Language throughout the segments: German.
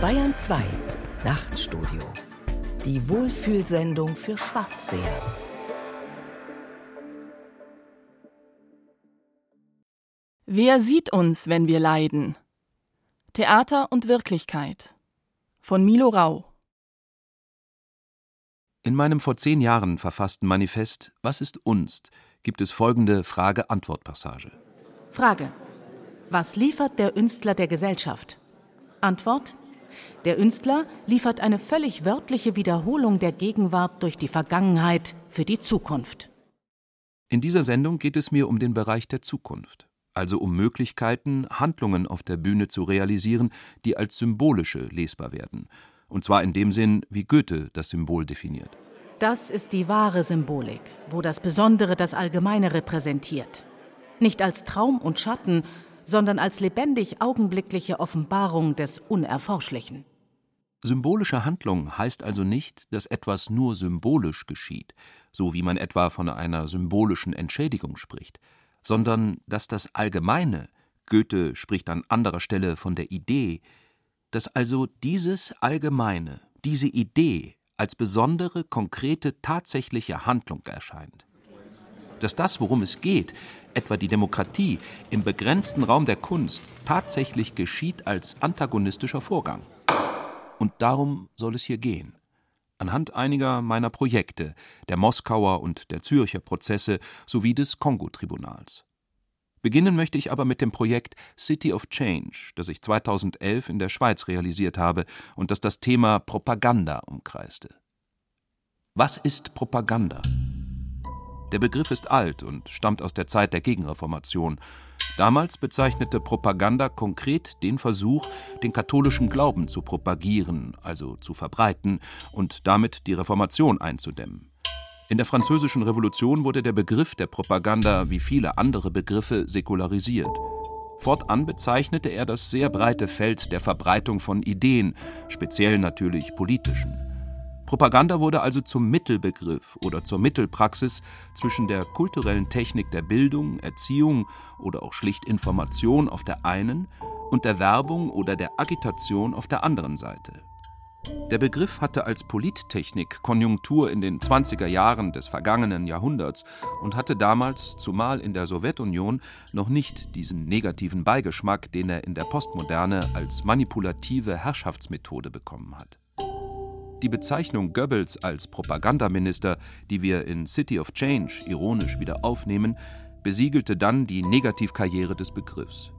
Bayern 2 Nachtstudio. Die Wohlfühlsendung für Schwarzseher. Wer sieht uns, wenn wir leiden? Theater und Wirklichkeit von Milo Rau. In meinem vor zehn Jahren verfassten Manifest Was ist Unst gibt es folgende Frage-Antwort-Passage. Frage. Was liefert derÜnstler der Gesellschaft? Antwort. DerÜnstler liefert eine völlig wörtliche Wiederholung der Gegenwart durch die Vergangenheit für die Zukunft. In dieser Sendung geht es mir um den Bereich der Zukunft, also um Möglichkeiten, Handlungen auf der Bühne zu realisieren, die als symbolische lesbar werden, und zwar in dem Sinn, wie Goethe das Symbol definiert. Das ist die wahre Symbolik, wo das Besondere das Allgemeine repräsentiert. Nicht als Traum und Schatten, sondern als lebendig augenblickliche Offenbarung des Unerforschlichen. Symbolische Handlung heißt also nicht, dass etwas nur symbolisch geschieht, so wie man etwa von einer symbolischen Entschädigung spricht, sondern dass das Allgemeine, Goethe spricht an anderer Stelle von der Idee, dass also dieses Allgemeine, diese Idee als besondere, konkrete, tatsächliche Handlung erscheint. Dass das, worum es geht, etwa die Demokratie, im begrenzten Raum der Kunst tatsächlich geschieht als antagonistischer Vorgang. Und darum soll es hier gehen. Anhand einiger meiner Projekte, der Moskauer und der Zürcher Prozesse sowie des Kongo-Tribunals. Beginnen möchte ich aber mit dem Projekt City of Change, das ich 2011 in der Schweiz realisiert habe und das das Thema Propaganda umkreiste. Was ist Propaganda? Der Begriff ist alt und stammt aus der Zeit der Gegenreformation. Damals bezeichnete Propaganda konkret den Versuch, den katholischen Glauben zu propagieren, also zu verbreiten und damit die Reformation einzudämmen. In der Französischen Revolution wurde der Begriff der Propaganda wie viele andere Begriffe säkularisiert. Fortan bezeichnete er das sehr breite Feld der Verbreitung von Ideen, speziell natürlich politischen. Propaganda wurde also zum Mittelbegriff oder zur Mittelpraxis zwischen der kulturellen Technik der Bildung, Erziehung oder auch schlicht Information auf der einen und der Werbung oder der Agitation auf der anderen Seite. Der Begriff hatte als Polittechnik Konjunktur in den 20er Jahren des vergangenen Jahrhunderts und hatte damals, zumal in der Sowjetunion, noch nicht diesen negativen Beigeschmack, den er in der Postmoderne als manipulative Herrschaftsmethode bekommen hat. Die Bezeichnung Goebbels als Propagandaminister, die wir in City of Change ironisch wieder aufnehmen, besiegelte dann die Negativkarriere des Begriffs.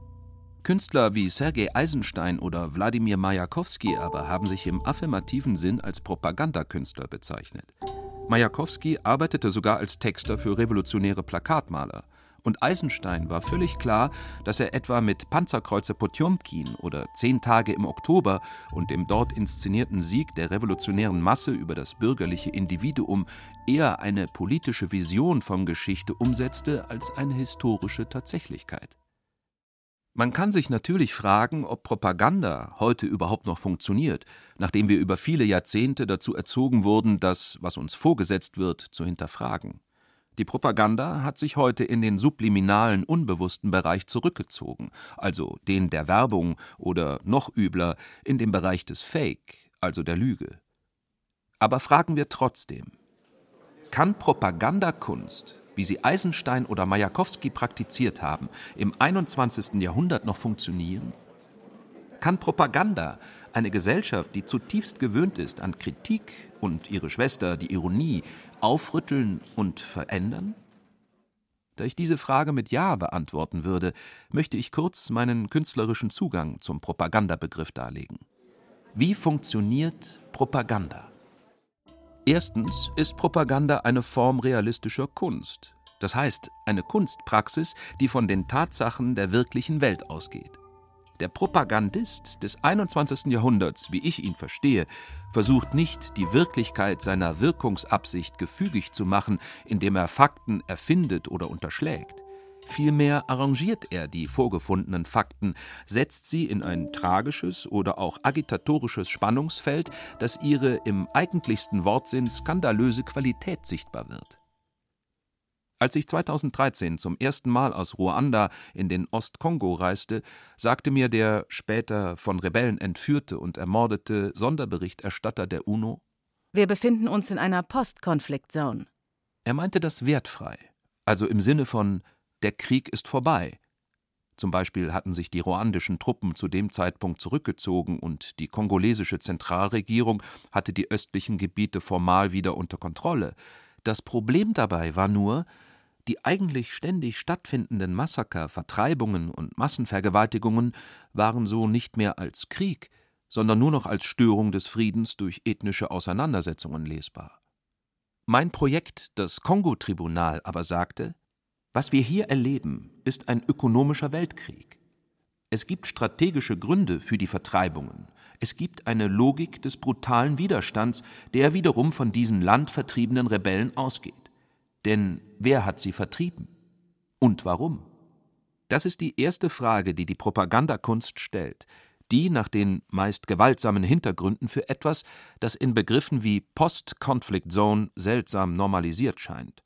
Künstler wie Sergei Eisenstein oder Wladimir Majakowski aber haben sich im affirmativen Sinn als Propagandakünstler bezeichnet. Majakowski arbeitete sogar als Texter für revolutionäre Plakatmaler. Und Eisenstein war völlig klar, dass er etwa mit Panzerkreuzer Potjomkin oder Zehn Tage im Oktober und dem dort inszenierten Sieg der revolutionären Masse über das bürgerliche Individuum eher eine politische Vision von Geschichte umsetzte als eine historische Tatsächlichkeit. Man kann sich natürlich fragen, ob Propaganda heute überhaupt noch funktioniert, nachdem wir über viele Jahrzehnte dazu erzogen wurden, das, was uns vorgesetzt wird, zu hinterfragen. Die Propaganda hat sich heute in den subliminalen, unbewussten Bereich zurückgezogen, also den der Werbung oder noch übler in den Bereich des Fake, also der Lüge. Aber fragen wir trotzdem, kann Propagandakunst wie sie Eisenstein oder Majakowski praktiziert haben, im 21. Jahrhundert noch funktionieren? Kann Propaganda eine Gesellschaft, die zutiefst gewöhnt ist an Kritik und ihre Schwester, die Ironie, aufrütteln und verändern? Da ich diese Frage mit Ja beantworten würde, möchte ich kurz meinen künstlerischen Zugang zum Propagandabegriff darlegen. Wie funktioniert Propaganda? Erstens ist Propaganda eine Form realistischer Kunst, das heißt eine Kunstpraxis, die von den Tatsachen der wirklichen Welt ausgeht. Der Propagandist des 21. Jahrhunderts, wie ich ihn verstehe, versucht nicht, die Wirklichkeit seiner Wirkungsabsicht gefügig zu machen, indem er Fakten erfindet oder unterschlägt. Vielmehr arrangiert er die vorgefundenen Fakten, setzt sie in ein tragisches oder auch agitatorisches Spannungsfeld, das ihre im eigentlichsten Wortsinn skandalöse Qualität sichtbar wird. Als ich 2013 zum ersten Mal aus Ruanda in den Ostkongo reiste, sagte mir der später von Rebellen entführte und ermordete Sonderberichterstatter der UNO: Wir befinden uns in einer Post-Konflikt-Zone. Er meinte das wertfrei, also im Sinne von der Krieg ist vorbei. Zum Beispiel hatten sich die ruandischen Truppen zu dem Zeitpunkt zurückgezogen und die kongolesische Zentralregierung hatte die östlichen Gebiete formal wieder unter Kontrolle. Das Problem dabei war nur, die eigentlich ständig stattfindenden Massaker, Vertreibungen und Massenvergewaltigungen waren so nicht mehr als Krieg, sondern nur noch als Störung des Friedens durch ethnische Auseinandersetzungen lesbar. Mein Projekt, das Kongo-Tribunal, aber sagte, was wir hier erleben, ist ein ökonomischer Weltkrieg. Es gibt strategische Gründe für die Vertreibungen. Es gibt eine Logik des brutalen Widerstands, der wiederum von diesen landvertriebenen Rebellen ausgeht. Denn wer hat sie vertrieben? Und warum? Das ist die erste Frage, die die Propagandakunst stellt, die nach den meist gewaltsamen Hintergründen für etwas, das in Begriffen wie Post-Conflict Zone seltsam normalisiert scheint.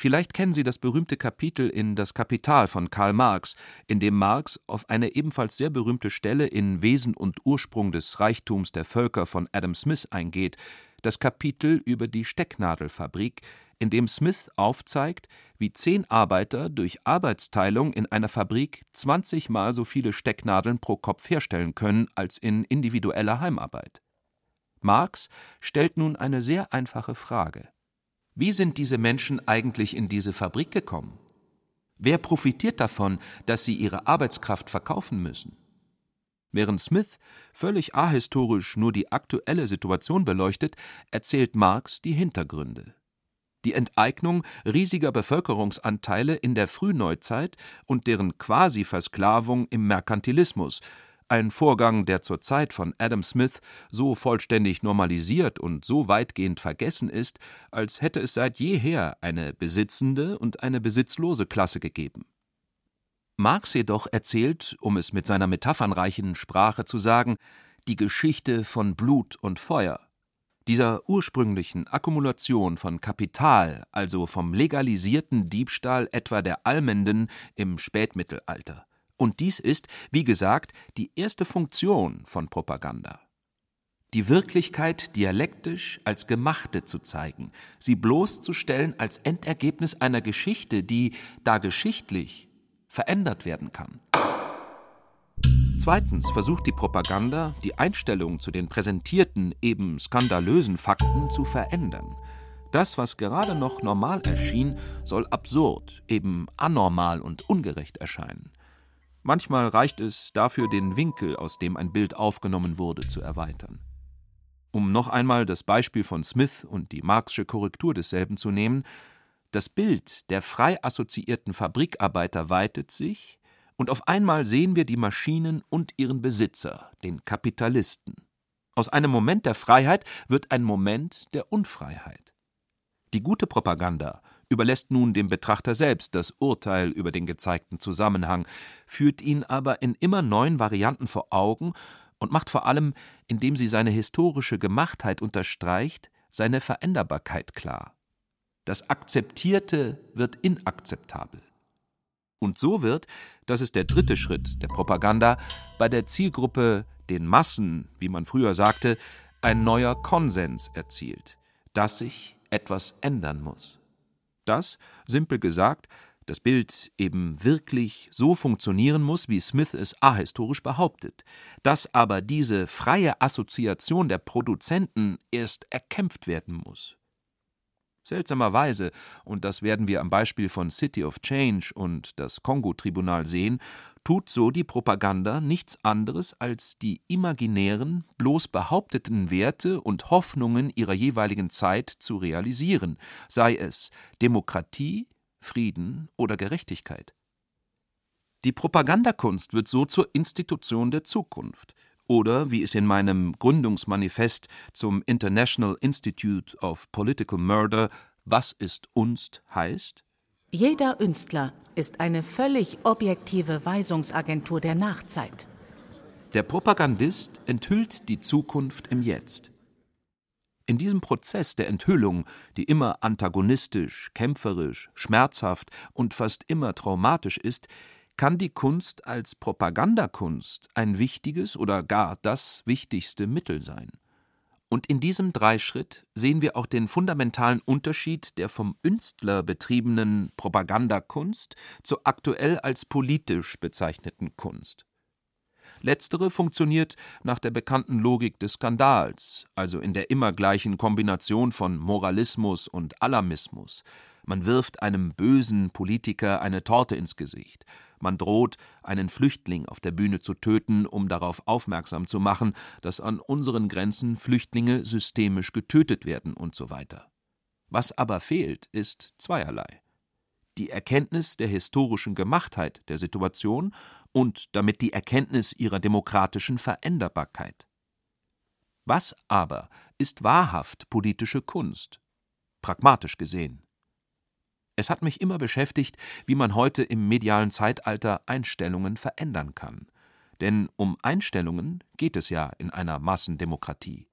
Vielleicht kennen Sie das berühmte Kapitel in Das Kapital von Karl Marx, in dem Marx auf eine ebenfalls sehr berühmte Stelle in Wesen und Ursprung des Reichtums der Völker von Adam Smith eingeht, das Kapitel über die Stecknadelfabrik, in dem Smith aufzeigt, wie zehn Arbeiter durch Arbeitsteilung in einer Fabrik 20 Mal so viele Stecknadeln pro Kopf herstellen können als in individueller Heimarbeit. Marx stellt nun eine sehr einfache Frage. Wie sind diese Menschen eigentlich in diese Fabrik gekommen? Wer profitiert davon, dass sie ihre Arbeitskraft verkaufen müssen? Während Smith völlig ahistorisch nur die aktuelle Situation beleuchtet, erzählt Marx die Hintergründe die Enteignung riesiger Bevölkerungsanteile in der Frühneuzeit und deren Quasi-Versklavung im Merkantilismus, ein Vorgang, der zur Zeit von Adam Smith so vollständig normalisiert und so weitgehend vergessen ist, als hätte es seit jeher eine besitzende und eine besitzlose Klasse gegeben. Marx jedoch erzählt, um es mit seiner metaphernreichen Sprache zu sagen, die Geschichte von Blut und Feuer dieser ursprünglichen Akkumulation von Kapital, also vom legalisierten Diebstahl etwa der Almenden im Spätmittelalter. Und dies ist, wie gesagt, die erste Funktion von Propaganda. Die Wirklichkeit dialektisch als gemachte zu zeigen, sie bloßzustellen als Endergebnis einer Geschichte, die, da geschichtlich, verändert werden kann. Zweitens versucht die Propaganda, die Einstellung zu den präsentierten, eben skandalösen Fakten zu verändern. Das, was gerade noch normal erschien, soll absurd, eben anormal und ungerecht erscheinen. Manchmal reicht es dafür, den Winkel, aus dem ein Bild aufgenommen wurde, zu erweitern. Um noch einmal das Beispiel von Smith und die Marxische Korrektur desselben zu nehmen, das Bild der frei assoziierten Fabrikarbeiter weitet sich, und auf einmal sehen wir die Maschinen und ihren Besitzer, den Kapitalisten. Aus einem Moment der Freiheit wird ein Moment der Unfreiheit. Die gute Propaganda überlässt nun dem Betrachter selbst das Urteil über den gezeigten Zusammenhang, führt ihn aber in immer neuen Varianten vor Augen und macht vor allem, indem sie seine historische Gemachtheit unterstreicht, seine Veränderbarkeit klar. Das Akzeptierte wird inakzeptabel. Und so wird, das ist der dritte Schritt der Propaganda, bei der Zielgruppe, den Massen, wie man früher sagte, ein neuer Konsens erzielt, dass sich etwas ändern muss. Das, simpel gesagt, das Bild eben wirklich so funktionieren muss, wie Smith es ahistorisch behauptet, dass aber diese freie Assoziation der Produzenten erst erkämpft werden muss. Seltsamerweise, und das werden wir am Beispiel von City of Change und das Kongo-Tribunal sehen, tut so die Propaganda nichts anderes als die imaginären, bloß behaupteten Werte und Hoffnungen ihrer jeweiligen Zeit zu realisieren, sei es Demokratie, Frieden oder Gerechtigkeit. Die Propagandakunst wird so zur Institution der Zukunft, oder wie es in meinem Gründungsmanifest zum International Institute of Political Murder Was ist Unst heißt? JederÜnstler ist eine völlig objektive Weisungsagentur der Nachzeit. Der Propagandist enthüllt die Zukunft im Jetzt. In diesem Prozess der Enthüllung, die immer antagonistisch, kämpferisch, schmerzhaft und fast immer traumatisch ist, kann die Kunst als Propagandakunst ein wichtiges oder gar das wichtigste Mittel sein. Und in diesem Dreischritt sehen wir auch den fundamentalen Unterschied der vomÜnstler betriebenen Propagandakunst zur aktuell als politisch bezeichneten Kunst. Letztere funktioniert nach der bekannten Logik des Skandals, also in der immer gleichen Kombination von Moralismus und Alarmismus. Man wirft einem bösen Politiker eine Torte ins Gesicht. Man droht, einen Flüchtling auf der Bühne zu töten, um darauf aufmerksam zu machen, dass an unseren Grenzen Flüchtlinge systemisch getötet werden und so weiter. Was aber fehlt, ist zweierlei die Erkenntnis der historischen Gemachtheit der Situation und damit die Erkenntnis ihrer demokratischen Veränderbarkeit. Was aber ist wahrhaft politische Kunst, pragmatisch gesehen? Es hat mich immer beschäftigt, wie man heute im medialen Zeitalter Einstellungen verändern kann. Denn um Einstellungen geht es ja in einer Massendemokratie.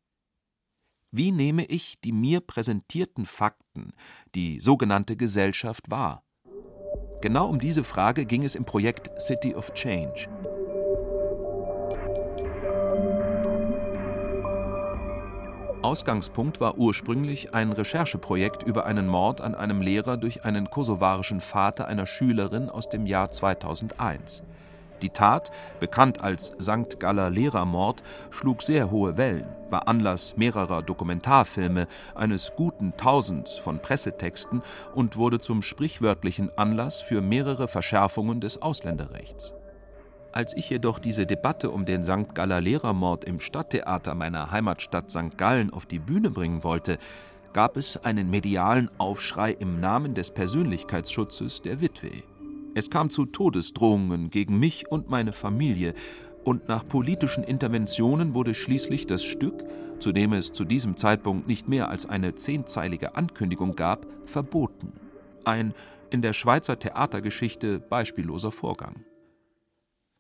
Wie nehme ich die mir präsentierten Fakten, die sogenannte Gesellschaft wahr? Genau um diese Frage ging es im Projekt City of Change. Ausgangspunkt war ursprünglich ein Rechercheprojekt über einen Mord an einem Lehrer durch einen kosovarischen Vater einer Schülerin aus dem Jahr 2001. Die Tat, bekannt als St. Galler Lehrermord, schlug sehr hohe Wellen, war Anlass mehrerer Dokumentarfilme, eines guten Tausends von Pressetexten und wurde zum sprichwörtlichen Anlass für mehrere Verschärfungen des Ausländerrechts. Als ich jedoch diese Debatte um den St. Galler Lehrermord im Stadttheater meiner Heimatstadt St. Gallen auf die Bühne bringen wollte, gab es einen medialen Aufschrei im Namen des Persönlichkeitsschutzes der Witwe. Es kam zu Todesdrohungen gegen mich und meine Familie, und nach politischen Interventionen wurde schließlich das Stück, zu dem es zu diesem Zeitpunkt nicht mehr als eine zehnteilige Ankündigung gab, verboten. Ein in der Schweizer Theatergeschichte beispielloser Vorgang.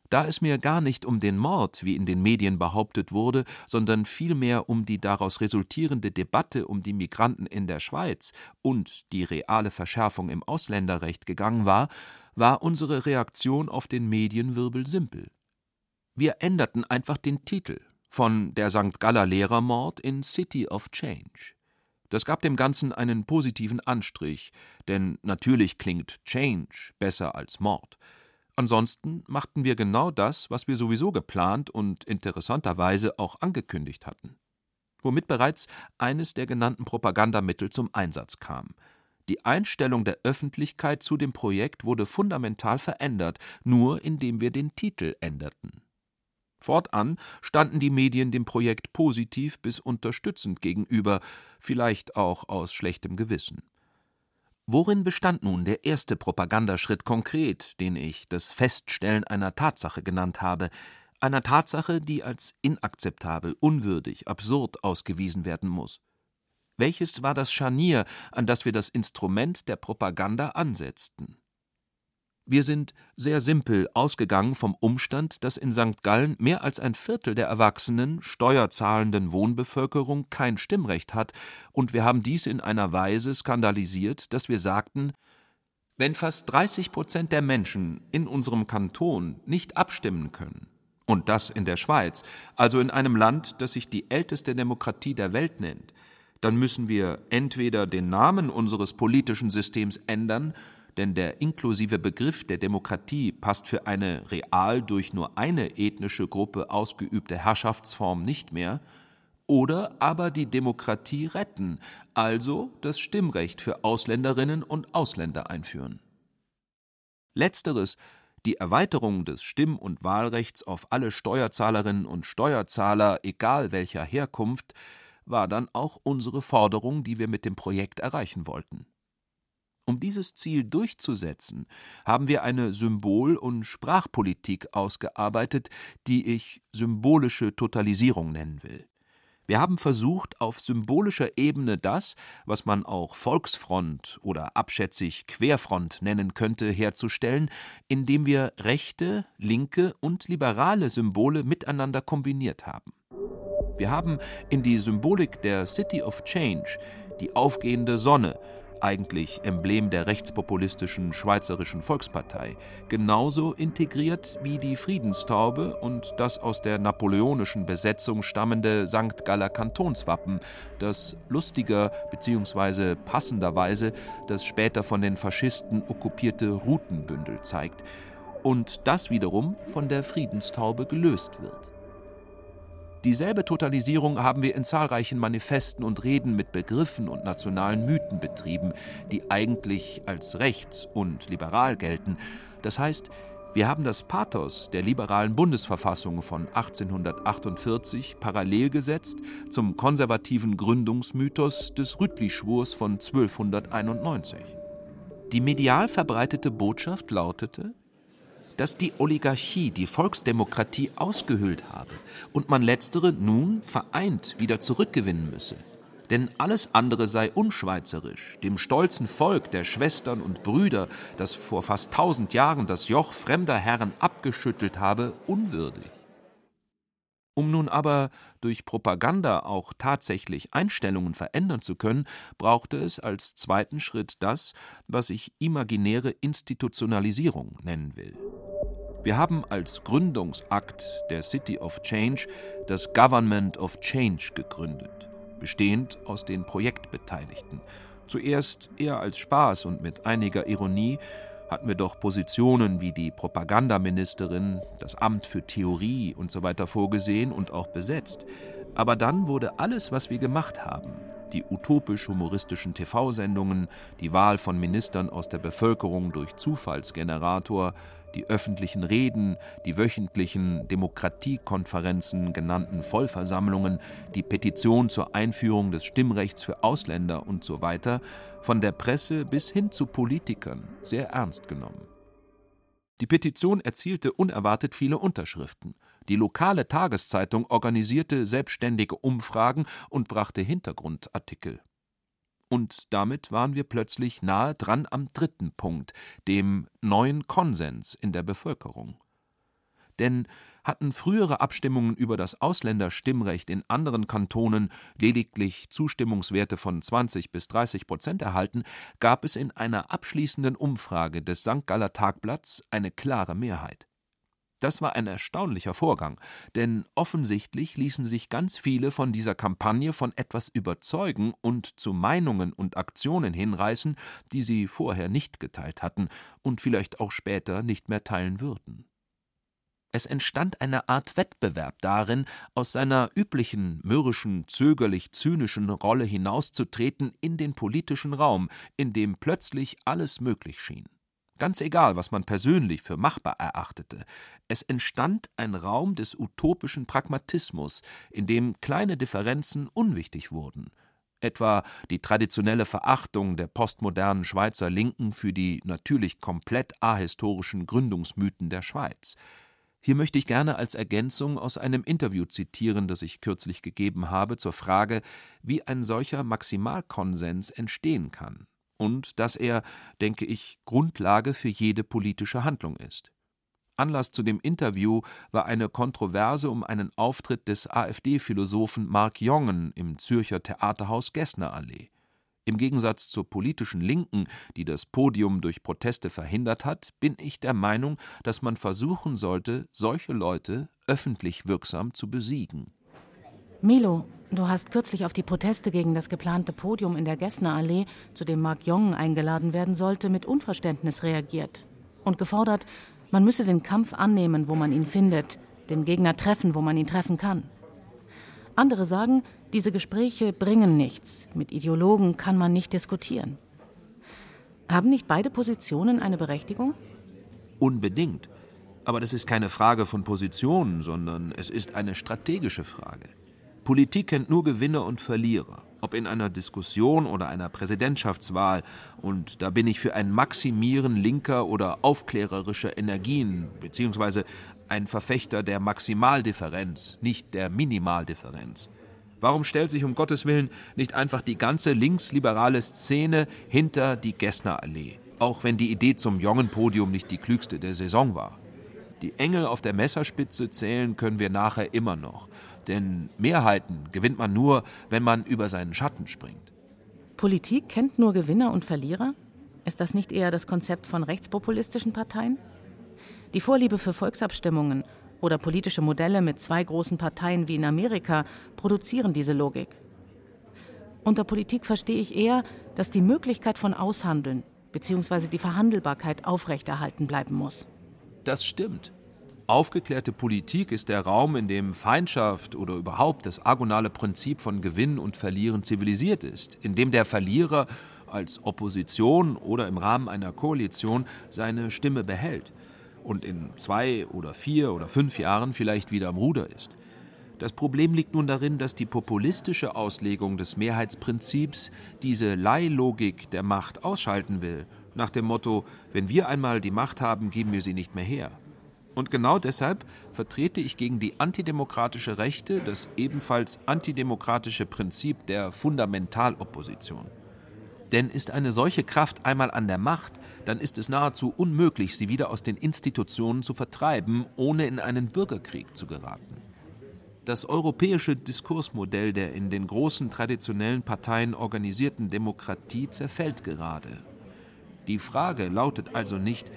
Da es mir gar nicht um den Mord, wie in den Medien behauptet wurde, sondern vielmehr um die daraus resultierende Debatte um die Migranten in der Schweiz und die reale Verschärfung im Ausländerrecht gegangen war, war unsere Reaktion auf den Medienwirbel simpel. Wir änderten einfach den Titel von der St. Galler Lehrermord in City of Change. Das gab dem Ganzen einen positiven Anstrich, denn natürlich klingt Change besser als Mord. Ansonsten machten wir genau das, was wir sowieso geplant und interessanterweise auch angekündigt hatten. Womit bereits eines der genannten Propagandamittel zum Einsatz kam. Die Einstellung der Öffentlichkeit zu dem Projekt wurde fundamental verändert, nur indem wir den Titel änderten. Fortan standen die Medien dem Projekt positiv bis unterstützend gegenüber, vielleicht auch aus schlechtem Gewissen. Worin bestand nun der erste Propagandaschritt konkret, den ich das Feststellen einer Tatsache genannt habe, einer Tatsache, die als inakzeptabel, unwürdig, absurd ausgewiesen werden muss? Welches war das Scharnier, an das wir das Instrument der Propaganda ansetzten? Wir sind sehr simpel ausgegangen vom Umstand, dass in St. Gallen mehr als ein Viertel der erwachsenen, steuerzahlenden Wohnbevölkerung kein Stimmrecht hat, und wir haben dies in einer Weise skandalisiert, dass wir sagten, wenn fast 30 Prozent der Menschen in unserem Kanton nicht abstimmen können, und das in der Schweiz, also in einem Land, das sich die älteste Demokratie der Welt nennt, dann müssen wir entweder den Namen unseres politischen Systems ändern, denn der inklusive Begriff der Demokratie passt für eine real durch nur eine ethnische Gruppe ausgeübte Herrschaftsform nicht mehr, oder aber die Demokratie retten, also das Stimmrecht für Ausländerinnen und Ausländer einführen. Letzteres, die Erweiterung des Stimm- und Wahlrechts auf alle Steuerzahlerinnen und Steuerzahler, egal welcher Herkunft, war dann auch unsere Forderung, die wir mit dem Projekt erreichen wollten. Um dieses Ziel durchzusetzen, haben wir eine Symbol- und Sprachpolitik ausgearbeitet, die ich symbolische Totalisierung nennen will. Wir haben versucht, auf symbolischer Ebene das, was man auch Volksfront oder abschätzig Querfront nennen könnte, herzustellen, indem wir rechte, linke und liberale Symbole miteinander kombiniert haben. Wir haben in die Symbolik der City of Change die aufgehende Sonne, eigentlich Emblem der rechtspopulistischen Schweizerischen Volkspartei, genauso integriert wie die Friedenstaube und das aus der napoleonischen Besetzung stammende St. Galler Kantonswappen, das lustiger bzw. passenderweise das später von den Faschisten okkupierte Rutenbündel zeigt und das wiederum von der Friedenstaube gelöst wird. Dieselbe Totalisierung haben wir in zahlreichen Manifesten und Reden mit Begriffen und nationalen Mythen betrieben, die eigentlich als rechts und liberal gelten. Das heißt, wir haben das Pathos der liberalen Bundesverfassung von 1848 parallel gesetzt zum konservativen Gründungsmythos des Rütli-Schwurs von 1291. Die medial verbreitete Botschaft lautete, dass die Oligarchie die Volksdemokratie ausgehöhlt habe und man letztere nun vereint wieder zurückgewinnen müsse. Denn alles andere sei unschweizerisch, dem stolzen Volk der Schwestern und Brüder, das vor fast tausend Jahren das Joch fremder Herren abgeschüttelt habe, unwürdig. Um nun aber durch Propaganda auch tatsächlich Einstellungen verändern zu können, brauchte es als zweiten Schritt das, was ich imaginäre Institutionalisierung nennen will. Wir haben als Gründungsakt der City of Change das Government of Change gegründet, bestehend aus den Projektbeteiligten. Zuerst eher als Spaß und mit einiger Ironie hatten wir doch Positionen wie die Propagandaministerin, das Amt für Theorie und so weiter vorgesehen und auch besetzt. Aber dann wurde alles, was wir gemacht haben, die utopisch-humoristischen TV-Sendungen, die Wahl von Ministern aus der Bevölkerung durch Zufallsgenerator, die öffentlichen Reden, die wöchentlichen Demokratiekonferenzen genannten Vollversammlungen, die Petition zur Einführung des Stimmrechts für Ausländer und so weiter, von der Presse bis hin zu Politikern sehr ernst genommen. Die Petition erzielte unerwartet viele Unterschriften. Die lokale Tageszeitung organisierte selbstständige Umfragen und brachte Hintergrundartikel. Und damit waren wir plötzlich nahe dran am dritten Punkt, dem neuen Konsens in der Bevölkerung. Denn hatten frühere Abstimmungen über das Ausländerstimmrecht in anderen Kantonen lediglich Zustimmungswerte von 20 bis 30 Prozent erhalten, gab es in einer abschließenden Umfrage des St. Galler Tagblatts eine klare Mehrheit. Das war ein erstaunlicher Vorgang, denn offensichtlich ließen sich ganz viele von dieser Kampagne von etwas überzeugen und zu Meinungen und Aktionen hinreißen, die sie vorher nicht geteilt hatten und vielleicht auch später nicht mehr teilen würden. Es entstand eine Art Wettbewerb darin, aus seiner üblichen mürrischen, zögerlich zynischen Rolle hinauszutreten in den politischen Raum, in dem plötzlich alles möglich schien. Ganz egal, was man persönlich für machbar erachtete. Es entstand ein Raum des utopischen Pragmatismus, in dem kleine Differenzen unwichtig wurden. Etwa die traditionelle Verachtung der postmodernen Schweizer Linken für die natürlich komplett ahistorischen Gründungsmythen der Schweiz. Hier möchte ich gerne als Ergänzung aus einem Interview zitieren, das ich kürzlich gegeben habe, zur Frage, wie ein solcher Maximalkonsens entstehen kann und dass er, denke ich, Grundlage für jede politische Handlung ist. Anlass zu dem Interview war eine Kontroverse um einen Auftritt des AfD-Philosophen Mark Jongen im Zürcher Theaterhaus Gessnerallee. Im Gegensatz zur politischen Linken, die das Podium durch Proteste verhindert hat, bin ich der Meinung, dass man versuchen sollte, solche Leute öffentlich wirksam zu besiegen. Milo, du hast kürzlich auf die Proteste gegen das geplante Podium in der Gessnerallee, zu dem Mark Jong eingeladen werden sollte, mit Unverständnis reagiert und gefordert, man müsse den Kampf annehmen, wo man ihn findet, den Gegner treffen, wo man ihn treffen kann. Andere sagen, diese Gespräche bringen nichts, mit Ideologen kann man nicht diskutieren. Haben nicht beide Positionen eine Berechtigung? Unbedingt. Aber das ist keine Frage von Positionen, sondern es ist eine strategische Frage. Politik kennt nur Gewinner und Verlierer, ob in einer Diskussion oder einer Präsidentschaftswahl. Und da bin ich für ein Maximieren linker oder aufklärerischer Energien, beziehungsweise ein Verfechter der Maximaldifferenz, nicht der Minimaldifferenz. Warum stellt sich um Gottes Willen nicht einfach die ganze linksliberale Szene hinter die Gessnerallee, auch wenn die Idee zum Jongenpodium nicht die klügste der Saison war? Die Engel auf der Messerspitze zählen können wir nachher immer noch. Denn Mehrheiten gewinnt man nur, wenn man über seinen Schatten springt. Politik kennt nur Gewinner und Verlierer? Ist das nicht eher das Konzept von rechtspopulistischen Parteien? Die Vorliebe für Volksabstimmungen oder politische Modelle mit zwei großen Parteien wie in Amerika produzieren diese Logik. Unter Politik verstehe ich eher, dass die Möglichkeit von Aushandeln bzw. die Verhandelbarkeit aufrechterhalten bleiben muss. Das stimmt. Aufgeklärte Politik ist der Raum, in dem Feindschaft oder überhaupt das agonale Prinzip von Gewinn und Verlieren zivilisiert ist, in dem der Verlierer als Opposition oder im Rahmen einer Koalition seine Stimme behält und in zwei oder vier oder fünf Jahren vielleicht wieder am Ruder ist. Das Problem liegt nun darin, dass die populistische Auslegung des Mehrheitsprinzips diese Leihlogik der Macht ausschalten will, nach dem Motto, wenn wir einmal die Macht haben, geben wir sie nicht mehr her. Und genau deshalb vertrete ich gegen die antidemokratische Rechte das ebenfalls antidemokratische Prinzip der Fundamentalopposition. Denn ist eine solche Kraft einmal an der Macht, dann ist es nahezu unmöglich, sie wieder aus den Institutionen zu vertreiben, ohne in einen Bürgerkrieg zu geraten. Das europäische Diskursmodell der in den großen traditionellen Parteien organisierten Demokratie zerfällt gerade. Die Frage lautet also nicht,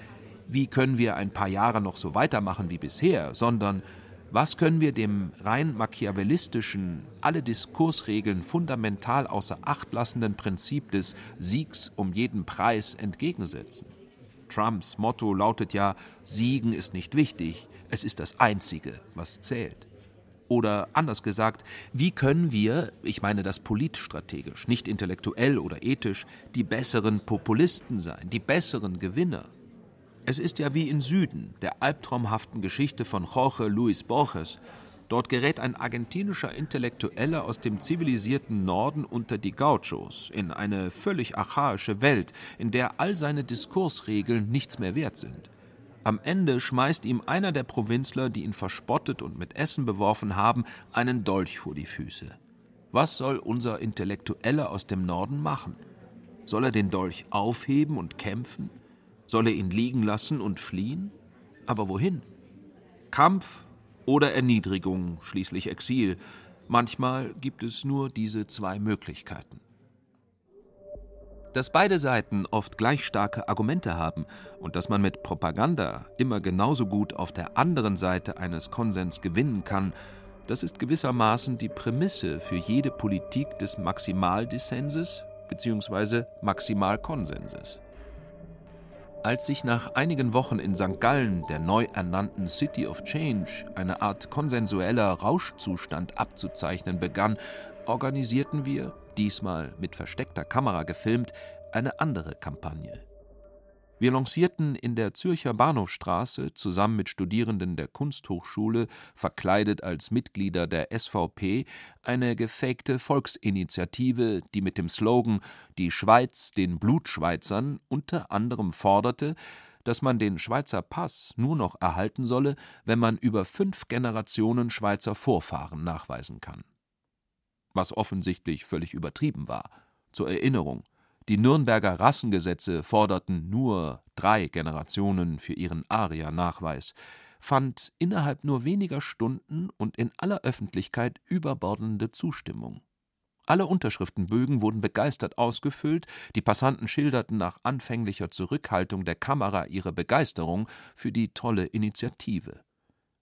wie können wir ein paar Jahre noch so weitermachen wie bisher, sondern was können wir dem rein machiavellistischen, alle Diskursregeln fundamental außer Acht lassenden Prinzip des Siegs um jeden Preis entgegensetzen? Trumps Motto lautet ja, Siegen ist nicht wichtig, es ist das Einzige, was zählt. Oder anders gesagt, wie können wir, ich meine das politstrategisch, nicht intellektuell oder ethisch, die besseren Populisten sein, die besseren Gewinner? Es ist ja wie in Süden, der albtraumhaften Geschichte von Jorge Luis Borges. Dort gerät ein argentinischer Intellektueller aus dem zivilisierten Norden unter die Gauchos in eine völlig archaische Welt, in der all seine Diskursregeln nichts mehr wert sind. Am Ende schmeißt ihm einer der Provinzler, die ihn verspottet und mit Essen beworfen haben, einen Dolch vor die Füße. Was soll unser Intellektueller aus dem Norden machen? Soll er den Dolch aufheben und kämpfen? Soll er ihn liegen lassen und fliehen? Aber wohin? Kampf oder Erniedrigung, schließlich Exil. Manchmal gibt es nur diese zwei Möglichkeiten. Dass beide Seiten oft gleich starke Argumente haben und dass man mit Propaganda immer genauso gut auf der anderen Seite eines Konsens gewinnen kann, das ist gewissermaßen die Prämisse für jede Politik des Maximaldissenses bzw. Maximalkonsenses. Als sich nach einigen Wochen in St. Gallen der neu ernannten City of Change eine Art konsensueller Rauschzustand abzuzeichnen begann, organisierten wir, diesmal mit versteckter Kamera gefilmt, eine andere Kampagne. Wir lancierten in der Zürcher Bahnhofstraße zusammen mit Studierenden der Kunsthochschule, verkleidet als Mitglieder der SVP, eine gefakte Volksinitiative, die mit dem Slogan Die Schweiz den Blutschweizern unter anderem forderte, dass man den Schweizer Pass nur noch erhalten solle, wenn man über fünf Generationen Schweizer Vorfahren nachweisen kann. Was offensichtlich völlig übertrieben war. Zur Erinnerung die Nürnberger Rassengesetze forderten nur drei Generationen für ihren Aria-Nachweis, fand innerhalb nur weniger Stunden und in aller Öffentlichkeit überbordende Zustimmung. Alle Unterschriftenbögen wurden begeistert ausgefüllt, die Passanten schilderten nach anfänglicher Zurückhaltung der Kamera ihre Begeisterung für die tolle Initiative.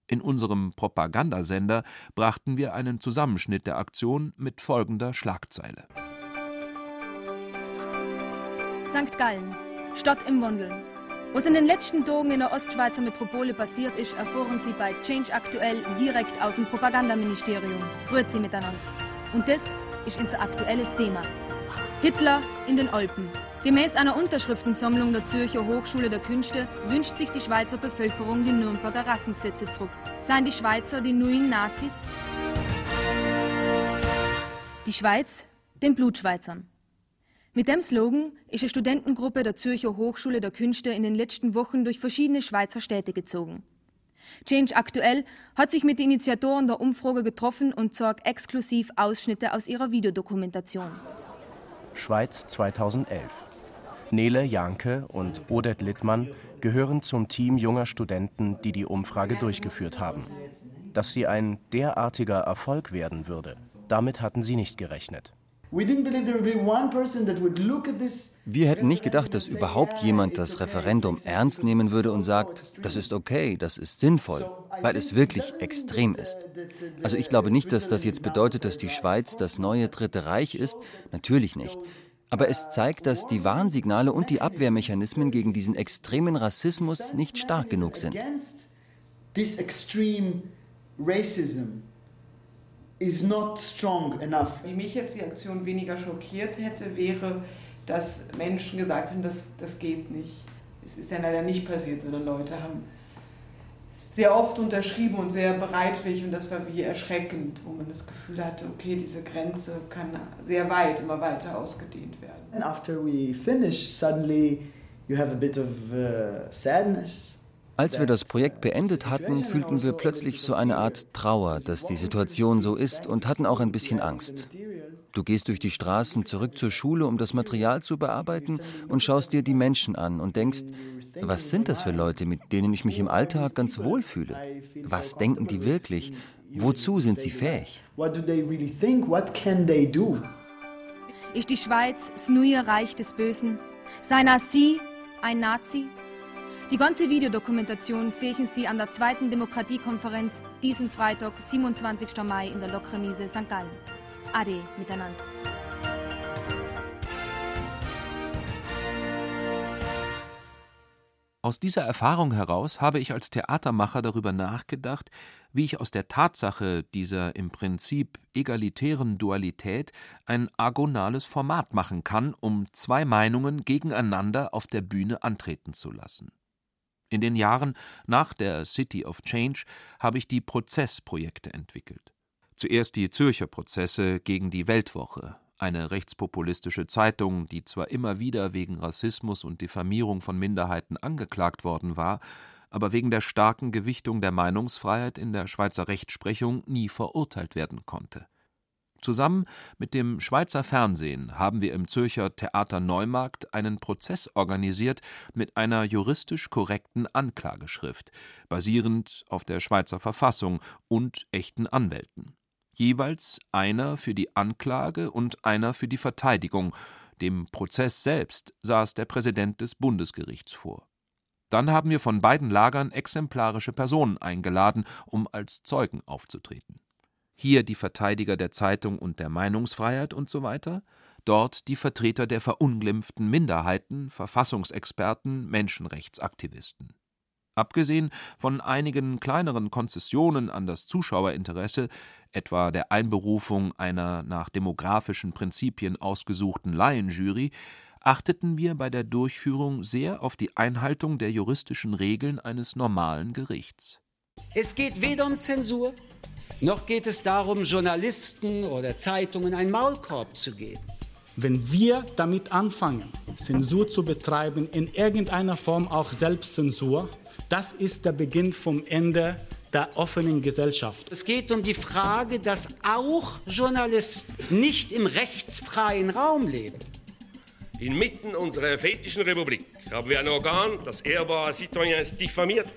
In unserem Propagandasender brachten wir einen Zusammenschnitt der Aktion mit folgender Schlagzeile St. Gallen, Stadt im Wandel. Was in den letzten Tagen in der Ostschweizer Metropole passiert ist, erfahren Sie bei Change Aktuell direkt aus dem Propagandaministerium. Rührt Sie miteinander. Und das ist unser aktuelles Thema. Hitler in den Alpen. Gemäß einer Unterschriftensammlung der Zürcher Hochschule der Künste wünscht sich die Schweizer Bevölkerung die Nürnberger Rassengesetze zurück. Seien die Schweizer die neuen Nazis? Die Schweiz den Blutschweizern. Mit dem Slogan ist eine Studentengruppe der Zürcher Hochschule der Künste in den letzten Wochen durch verschiedene Schweizer Städte gezogen. Change Aktuell hat sich mit den Initiatoren der Umfrage getroffen und sorgt exklusiv Ausschnitte aus ihrer Videodokumentation. Schweiz 2011. Nele Janke und Odette Littmann gehören zum Team junger Studenten, die die Umfrage durchgeführt haben. Dass sie ein derartiger Erfolg werden würde, damit hatten sie nicht gerechnet. Wir hätten nicht gedacht, dass überhaupt jemand das Referendum ernst nehmen würde und sagt, das ist okay, das ist sinnvoll, weil es wirklich extrem ist. Also ich glaube nicht, dass das jetzt bedeutet, dass die Schweiz das neue Dritte Reich ist, natürlich nicht. Aber es zeigt, dass die Warnsignale und die Abwehrmechanismen gegen diesen extremen Rassismus nicht stark genug sind is not strong enough. Wie mich jetzt die Aktion weniger schockiert hätte, wäre, dass Menschen gesagt haben, das, das geht nicht. Es ist ja leider nicht passiert, sondern Leute haben sehr oft unterschrieben und sehr bereitwillig und das war wie erschreckend, wo man das Gefühl hatte, okay, diese Grenze kann sehr weit, immer weiter ausgedehnt werden. And after we finish, suddenly you have a bit of uh, sadness. Als wir das Projekt beendet hatten, fühlten wir plötzlich so eine Art Trauer, dass die Situation so ist und hatten auch ein bisschen Angst. Du gehst durch die Straßen zurück zur Schule, um das Material zu bearbeiten und schaust dir die Menschen an und denkst, was sind das für Leute, mit denen ich mich im Alltag ganz wohl fühle? Was denken die wirklich? Wozu sind sie fähig? Ist die Schweiz das neue Reich des Bösen? Seiner sie ein Nazi? Die ganze Videodokumentation sehen Sie an der zweiten Demokratiekonferenz diesen Freitag, 27. Mai in der Lokremise St. Gallen. Ade miteinander. Aus dieser Erfahrung heraus habe ich als Theatermacher darüber nachgedacht, wie ich aus der Tatsache dieser im Prinzip egalitären Dualität ein agonales Format machen kann, um zwei Meinungen gegeneinander auf der Bühne antreten zu lassen. In den Jahren nach der City of Change habe ich die Prozessprojekte entwickelt. Zuerst die Zürcher Prozesse gegen die Weltwoche, eine rechtspopulistische Zeitung, die zwar immer wieder wegen Rassismus und Diffamierung von Minderheiten angeklagt worden war, aber wegen der starken Gewichtung der Meinungsfreiheit in der Schweizer Rechtsprechung nie verurteilt werden konnte. Zusammen mit dem Schweizer Fernsehen haben wir im Zürcher Theater Neumarkt einen Prozess organisiert mit einer juristisch korrekten Anklageschrift, basierend auf der Schweizer Verfassung und echten Anwälten. Jeweils einer für die Anklage und einer für die Verteidigung. Dem Prozess selbst saß der Präsident des Bundesgerichts vor. Dann haben wir von beiden Lagern exemplarische Personen eingeladen, um als Zeugen aufzutreten hier die Verteidiger der Zeitung und der Meinungsfreiheit und so weiter, dort die Vertreter der verunglimpften Minderheiten, Verfassungsexperten, Menschenrechtsaktivisten. Abgesehen von einigen kleineren Konzessionen an das Zuschauerinteresse, etwa der Einberufung einer nach demografischen Prinzipien ausgesuchten Laienjury, achteten wir bei der Durchführung sehr auf die Einhaltung der juristischen Regeln eines normalen Gerichts. Es geht weder um Zensur noch geht es darum, Journalisten oder Zeitungen einen Maulkorb zu geben. Wenn wir damit anfangen, Zensur zu betreiben, in irgendeiner Form auch Selbstzensur, das ist der Beginn vom Ende der offenen Gesellschaft. Es geht um die Frage, dass auch Journalisten nicht im rechtsfreien Raum leben. Inmitten unserer fetischen Republik haben wir ein Organ, das ehrbare Citoyens diffamiert,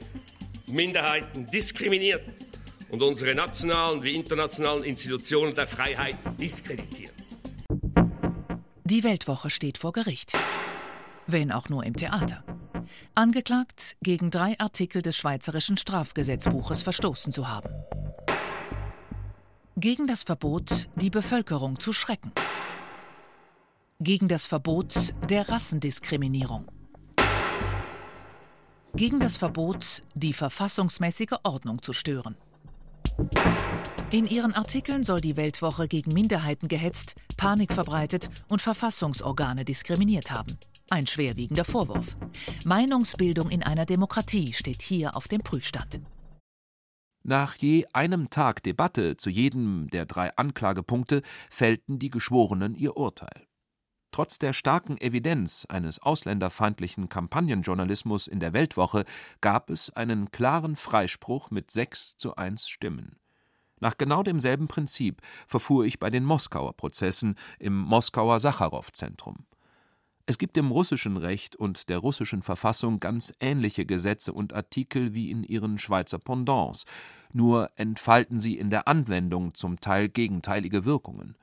Minderheiten diskriminiert und unsere nationalen wie internationalen Institutionen der Freiheit diskreditiert. Die Weltwoche steht vor Gericht. Wenn auch nur im Theater. Angeklagt, gegen drei Artikel des Schweizerischen Strafgesetzbuches verstoßen zu haben. Gegen das Verbot, die Bevölkerung zu schrecken. Gegen das Verbot der Rassendiskriminierung. Gegen das Verbot, die verfassungsmäßige Ordnung zu stören. In ihren Artikeln soll die Weltwoche gegen Minderheiten gehetzt, Panik verbreitet und Verfassungsorgane diskriminiert haben. Ein schwerwiegender Vorwurf. Meinungsbildung in einer Demokratie steht hier auf dem Prüfstand. Nach je einem Tag Debatte zu jedem der drei Anklagepunkte fällten die Geschworenen ihr Urteil. Trotz der starken Evidenz eines ausländerfeindlichen Kampagnenjournalismus in der Weltwoche gab es einen klaren Freispruch mit sechs zu eins Stimmen. Nach genau demselben Prinzip verfuhr ich bei den Moskauer Prozessen im Moskauer Sacharow-Zentrum. Es gibt im russischen Recht und der russischen Verfassung ganz ähnliche Gesetze und Artikel wie in ihren Schweizer Pendants, nur entfalten sie in der Anwendung zum Teil gegenteilige Wirkungen.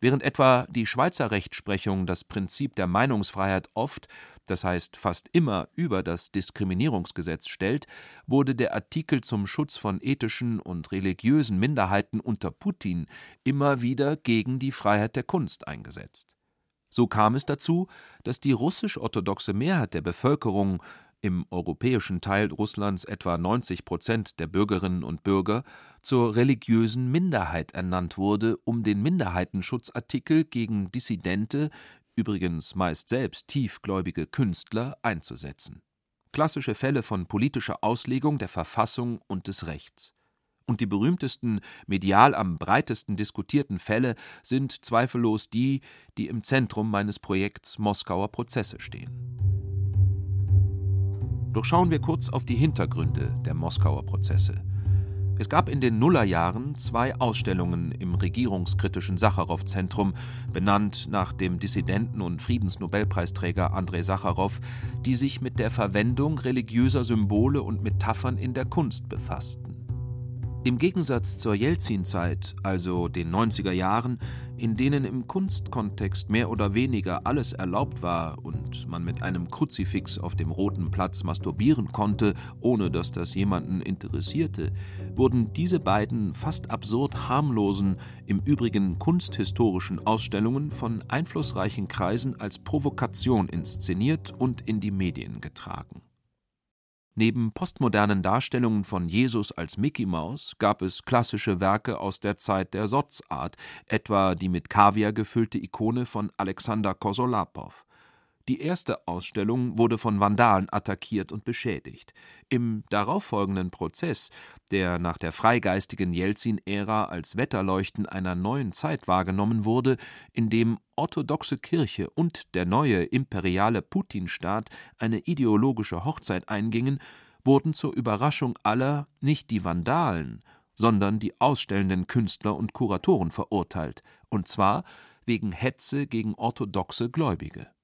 Während etwa die Schweizer Rechtsprechung das Prinzip der Meinungsfreiheit oft, das heißt fast immer, über das Diskriminierungsgesetz stellt, wurde der Artikel zum Schutz von ethischen und religiösen Minderheiten unter Putin immer wieder gegen die Freiheit der Kunst eingesetzt. So kam es dazu, dass die russisch-orthodoxe Mehrheit der Bevölkerung im europäischen Teil Russlands etwa 90 Prozent der Bürgerinnen und Bürger, zur religiösen Minderheit ernannt wurde, um den Minderheitenschutzartikel gegen Dissidente, übrigens meist selbst tiefgläubige Künstler, einzusetzen. Klassische Fälle von politischer Auslegung der Verfassung und des Rechts. Und die berühmtesten, medial am breitesten diskutierten Fälle sind zweifellos die, die im Zentrum meines Projekts Moskauer Prozesse stehen. Doch schauen wir kurz auf die Hintergründe der Moskauer Prozesse. Es gab in den Nullerjahren zwei Ausstellungen im regierungskritischen Sacharow-Zentrum, benannt nach dem Dissidenten und Friedensnobelpreisträger Andrei Sacharow, die sich mit der Verwendung religiöser Symbole und Metaphern in der Kunst befassten. Im Gegensatz zur Jelzin-Zeit, also den 90er Jahren, in denen im Kunstkontext mehr oder weniger alles erlaubt war und man mit einem Kruzifix auf dem Roten Platz masturbieren konnte, ohne dass das jemanden interessierte, wurden diese beiden fast absurd harmlosen, im Übrigen kunsthistorischen Ausstellungen von einflussreichen Kreisen als Provokation inszeniert und in die Medien getragen. Neben postmodernen Darstellungen von Jesus als Mickey Maus gab es klassische Werke aus der Zeit der Sotzart, etwa die mit Kaviar gefüllte Ikone von Alexander Kosolapow. Die erste Ausstellung wurde von Vandalen attackiert und beschädigt. Im darauffolgenden Prozess, der nach der freigeistigen Jelzin-Ära als Wetterleuchten einer neuen Zeit wahrgenommen wurde, in dem orthodoxe Kirche und der neue imperiale Putin-Staat eine ideologische Hochzeit eingingen, wurden zur Überraschung aller nicht die Vandalen, sondern die ausstellenden Künstler und Kuratoren verurteilt, und zwar wegen Hetze gegen orthodoxe Gläubige.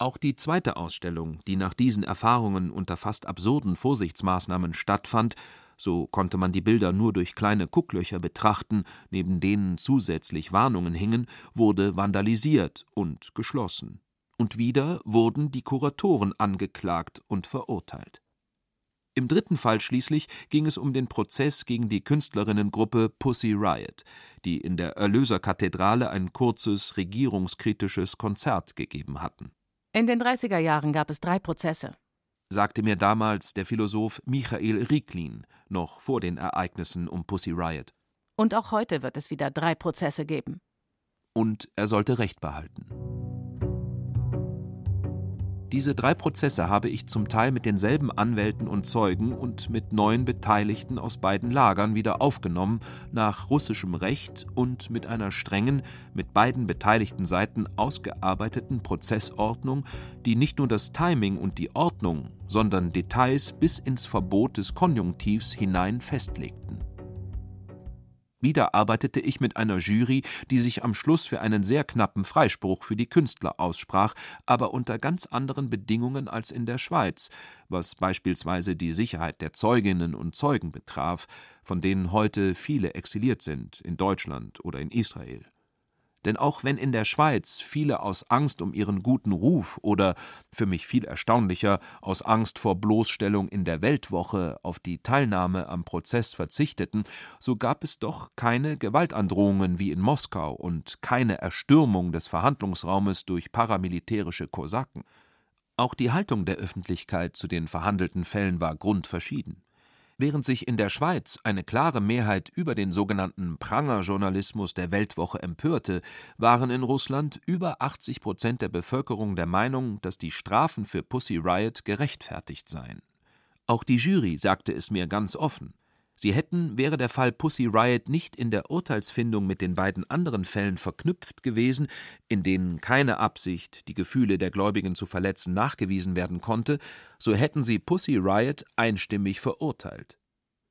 Auch die zweite Ausstellung, die nach diesen Erfahrungen unter fast absurden Vorsichtsmaßnahmen stattfand, so konnte man die Bilder nur durch kleine Gucklöcher betrachten, neben denen zusätzlich Warnungen hingen, wurde vandalisiert und geschlossen. Und wieder wurden die Kuratoren angeklagt und verurteilt. Im dritten Fall schließlich ging es um den Prozess gegen die Künstlerinnengruppe Pussy Riot, die in der Erlöserkathedrale ein kurzes regierungskritisches Konzert gegeben hatten. In den 30er Jahren gab es drei Prozesse, sagte mir damals der Philosoph Michael Rieklin, noch vor den Ereignissen um Pussy Riot. Und auch heute wird es wieder drei Prozesse geben. Und er sollte Recht behalten. Diese drei Prozesse habe ich zum Teil mit denselben Anwälten und Zeugen und mit neuen Beteiligten aus beiden Lagern wieder aufgenommen, nach russischem Recht und mit einer strengen, mit beiden beteiligten Seiten ausgearbeiteten Prozessordnung, die nicht nur das Timing und die Ordnung, sondern Details bis ins Verbot des Konjunktivs hinein festlegten. Wieder arbeitete ich mit einer Jury, die sich am Schluss für einen sehr knappen Freispruch für die Künstler aussprach, aber unter ganz anderen Bedingungen als in der Schweiz, was beispielsweise die Sicherheit der Zeuginnen und Zeugen betraf, von denen heute viele exiliert sind, in Deutschland oder in Israel. Denn auch wenn in der Schweiz viele aus Angst um ihren guten Ruf oder, für mich viel erstaunlicher, aus Angst vor Bloßstellung in der Weltwoche auf die Teilnahme am Prozess verzichteten, so gab es doch keine Gewaltandrohungen wie in Moskau und keine Erstürmung des Verhandlungsraumes durch paramilitärische Kosaken. Auch die Haltung der Öffentlichkeit zu den verhandelten Fällen war grundverschieden. Während sich in der Schweiz eine klare Mehrheit über den sogenannten Prangerjournalismus der Weltwoche empörte, waren in Russland über 80 Prozent der Bevölkerung der Meinung, dass die Strafen für Pussy Riot gerechtfertigt seien. Auch die Jury sagte es mir ganz offen. Sie hätten, wäre der Fall Pussy Riot nicht in der Urteilsfindung mit den beiden anderen Fällen verknüpft gewesen, in denen keine Absicht, die Gefühle der Gläubigen zu verletzen, nachgewiesen werden konnte, so hätten sie Pussy Riot einstimmig verurteilt.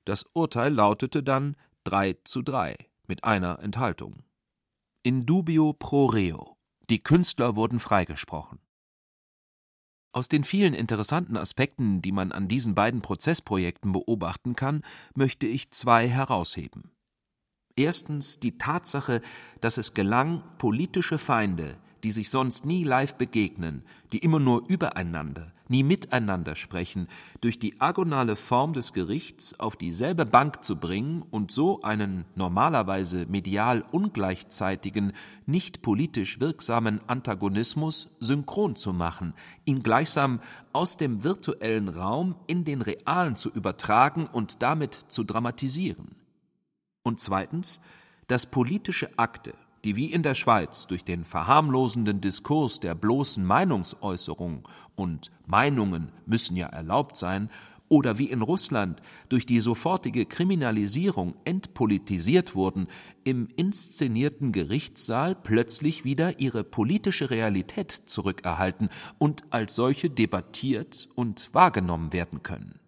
Das Urteil lautete dann 3 zu 3 mit einer Enthaltung. In dubio pro reo. Die Künstler wurden freigesprochen. Aus den vielen interessanten Aspekten, die man an diesen beiden Prozessprojekten beobachten kann, möchte ich zwei herausheben. Erstens die Tatsache, dass es gelang, politische Feinde, die sich sonst nie live begegnen, die immer nur übereinander, nie miteinander sprechen, durch die agonale Form des Gerichts auf dieselbe Bank zu bringen und so einen normalerweise medial ungleichzeitigen, nicht politisch wirksamen Antagonismus synchron zu machen, ihn gleichsam aus dem virtuellen Raum in den realen zu übertragen und damit zu dramatisieren. Und zweitens, dass politische Akte, die wie in der Schweiz durch den verharmlosenden Diskurs der bloßen Meinungsäußerung und Meinungen müssen ja erlaubt sein, oder wie in Russland durch die sofortige Kriminalisierung entpolitisiert wurden, im inszenierten Gerichtssaal plötzlich wieder ihre politische Realität zurückerhalten und als solche debattiert und wahrgenommen werden können.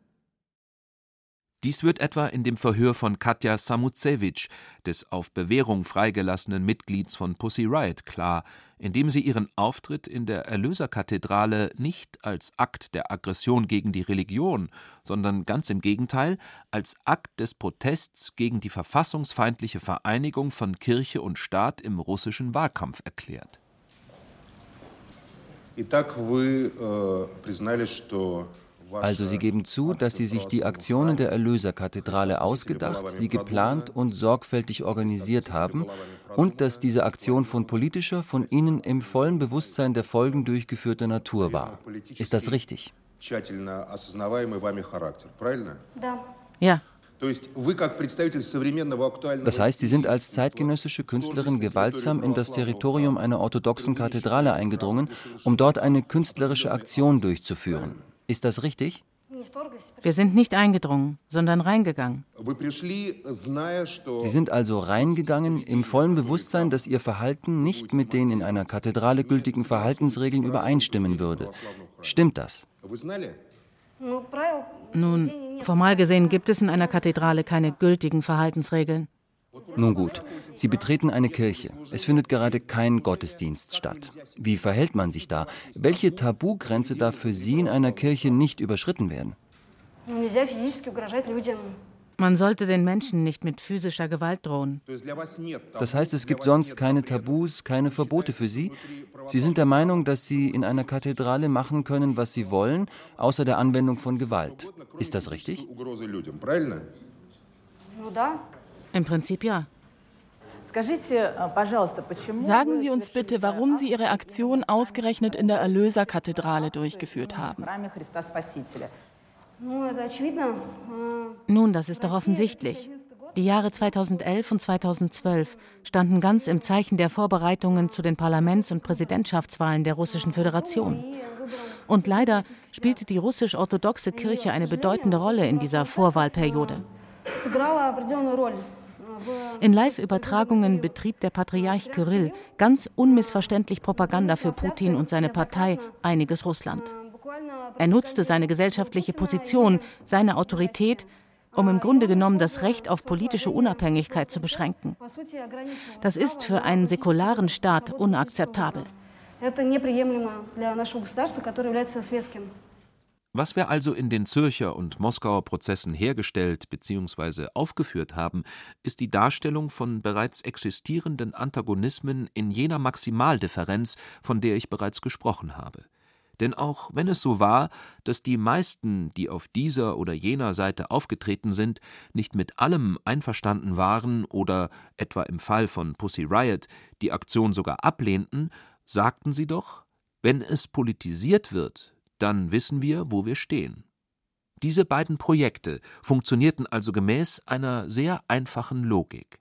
Dies wird etwa in dem Verhör von Katja Samutsevich, des auf Bewährung freigelassenen Mitglieds von Pussy Riot, klar, indem sie ihren Auftritt in der Erlöserkathedrale nicht als Akt der Aggression gegen die Religion, sondern ganz im Gegenteil als Akt des Protests gegen die verfassungsfeindliche Vereinigung von Kirche und Staat im russischen Wahlkampf erklärt. Итак, вы э, признали, что also Sie geben zu, dass Sie sich die Aktionen der Erlöserkathedrale ausgedacht, sie geplant und sorgfältig organisiert haben und dass diese Aktion von politischer, von Ihnen im vollen Bewusstsein der Folgen durchgeführter Natur war. Ist das richtig? Ja. Das heißt, Sie sind als zeitgenössische Künstlerin gewaltsam in das Territorium einer orthodoxen Kathedrale eingedrungen, um dort eine künstlerische Aktion durchzuführen. Ist das richtig? Wir sind nicht eingedrungen, sondern reingegangen. Sie sind also reingegangen im vollen Bewusstsein, dass Ihr Verhalten nicht mit den in einer Kathedrale gültigen Verhaltensregeln übereinstimmen würde. Stimmt das? Nun, formal gesehen gibt es in einer Kathedrale keine gültigen Verhaltensregeln. Nun gut, Sie betreten eine Kirche. Es findet gerade kein Gottesdienst statt. Wie verhält man sich da? Welche Tabugrenze darf für Sie in einer Kirche nicht überschritten werden? Man sollte den Menschen nicht mit physischer Gewalt drohen. Das heißt, es gibt sonst keine Tabus, keine Verbote für Sie? Sie sind der Meinung, dass Sie in einer Kathedrale machen können, was Sie wollen, außer der Anwendung von Gewalt. Ist das richtig? Im Prinzip ja. Sagen Sie uns bitte, warum Sie Ihre Aktion ausgerechnet in der Erlöserkathedrale durchgeführt haben. Nun, das ist doch offensichtlich. Die Jahre 2011 und 2012 standen ganz im Zeichen der Vorbereitungen zu den Parlaments- und Präsidentschaftswahlen der Russischen Föderation. Und leider spielte die russisch-orthodoxe Kirche eine bedeutende Rolle in dieser Vorwahlperiode. In Live-Übertragungen betrieb der Patriarch Kyrill ganz unmissverständlich Propaganda für Putin und seine Partei Einiges Russland. Er nutzte seine gesellschaftliche Position, seine Autorität, um im Grunde genommen das Recht auf politische Unabhängigkeit zu beschränken. Das ist für einen säkularen Staat unakzeptabel. Was wir also in den Zürcher und Moskauer Prozessen hergestellt bzw. aufgeführt haben, ist die Darstellung von bereits existierenden Antagonismen in jener Maximaldifferenz, von der ich bereits gesprochen habe. Denn auch wenn es so war, dass die meisten, die auf dieser oder jener Seite aufgetreten sind, nicht mit allem einverstanden waren oder, etwa im Fall von Pussy Riot, die Aktion sogar ablehnten, sagten sie doch, wenn es politisiert wird, dann wissen wir, wo wir stehen. Diese beiden Projekte funktionierten also gemäß einer sehr einfachen Logik.